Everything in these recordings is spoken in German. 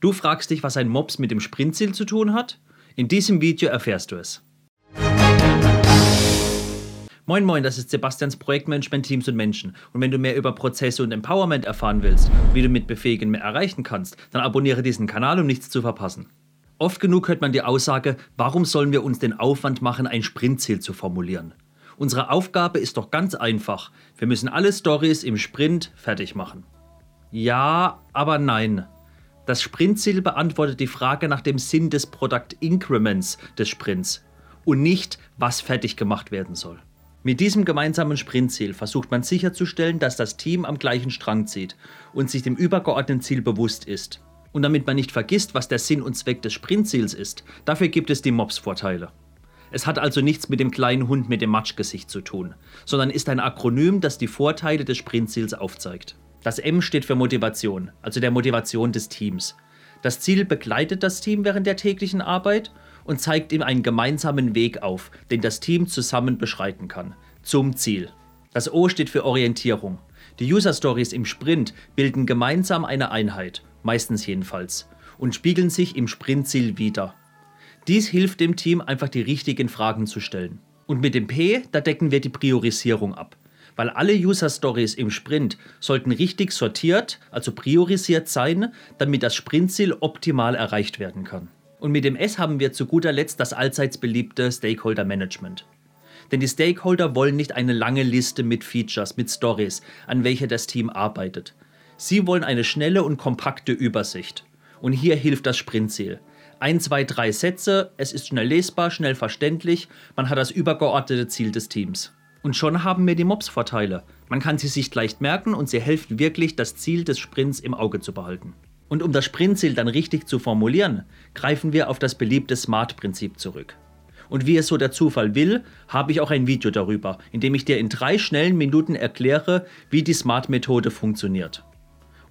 Du fragst dich, was ein Mops mit dem Sprintziel zu tun hat? In diesem Video erfährst du es. Moin Moin, das ist Sebastians Projektmanagement Teams und Menschen. Und wenn du mehr über Prozesse und Empowerment erfahren willst, wie du mit Befähigen mehr erreichen kannst, dann abonniere diesen Kanal, um nichts zu verpassen. Oft genug hört man die Aussage, warum sollen wir uns den Aufwand machen, ein Sprintziel zu formulieren? Unsere Aufgabe ist doch ganz einfach. Wir müssen alle Stories im Sprint fertig machen. Ja, aber nein. Das Sprintziel beantwortet die Frage nach dem Sinn des Product Increments des Sprints und nicht, was fertig gemacht werden soll. Mit diesem gemeinsamen Sprintziel versucht man sicherzustellen, dass das Team am gleichen Strang zieht und sich dem übergeordneten Ziel bewusst ist. Und damit man nicht vergisst, was der Sinn und Zweck des Sprintziels ist, dafür gibt es die Mobs-Vorteile. Es hat also nichts mit dem kleinen Hund mit dem Matschgesicht zu tun, sondern ist ein Akronym, das die Vorteile des Sprintziels aufzeigt. Das M steht für Motivation, also der Motivation des Teams. Das Ziel begleitet das Team während der täglichen Arbeit und zeigt ihm einen gemeinsamen Weg auf, den das Team zusammen beschreiten kann, zum Ziel. Das O steht für Orientierung. Die User Stories im Sprint bilden gemeinsam eine Einheit meistens jedenfalls, und spiegeln sich im Sprintziel wider. Dies hilft dem Team einfach die richtigen Fragen zu stellen. Und mit dem P, da decken wir die Priorisierung ab. Weil alle User Stories im Sprint sollten richtig sortiert, also priorisiert sein, damit das Sprintziel optimal erreicht werden kann. Und mit dem S haben wir zu guter Letzt das allseits beliebte Stakeholder Management. Denn die Stakeholder wollen nicht eine lange Liste mit Features, mit Stories, an welcher das Team arbeitet. Sie wollen eine schnelle und kompakte Übersicht. Und hier hilft das Sprintziel. Ein, zwei, drei Sätze, es ist schnell lesbar, schnell verständlich, man hat das übergeordnete Ziel des Teams. Und schon haben wir die Mobs-Vorteile. Man kann sie sich leicht merken und sie helfen wirklich, das Ziel des Sprints im Auge zu behalten. Und um das Sprintziel dann richtig zu formulieren, greifen wir auf das beliebte SMART-Prinzip zurück. Und wie es so der Zufall will, habe ich auch ein Video darüber, in dem ich dir in drei schnellen Minuten erkläre, wie die SMART-Methode funktioniert.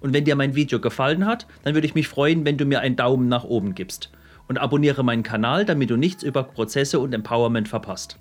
Und wenn dir mein Video gefallen hat, dann würde ich mich freuen, wenn du mir einen Daumen nach oben gibst. Und abonniere meinen Kanal, damit du nichts über Prozesse und Empowerment verpasst.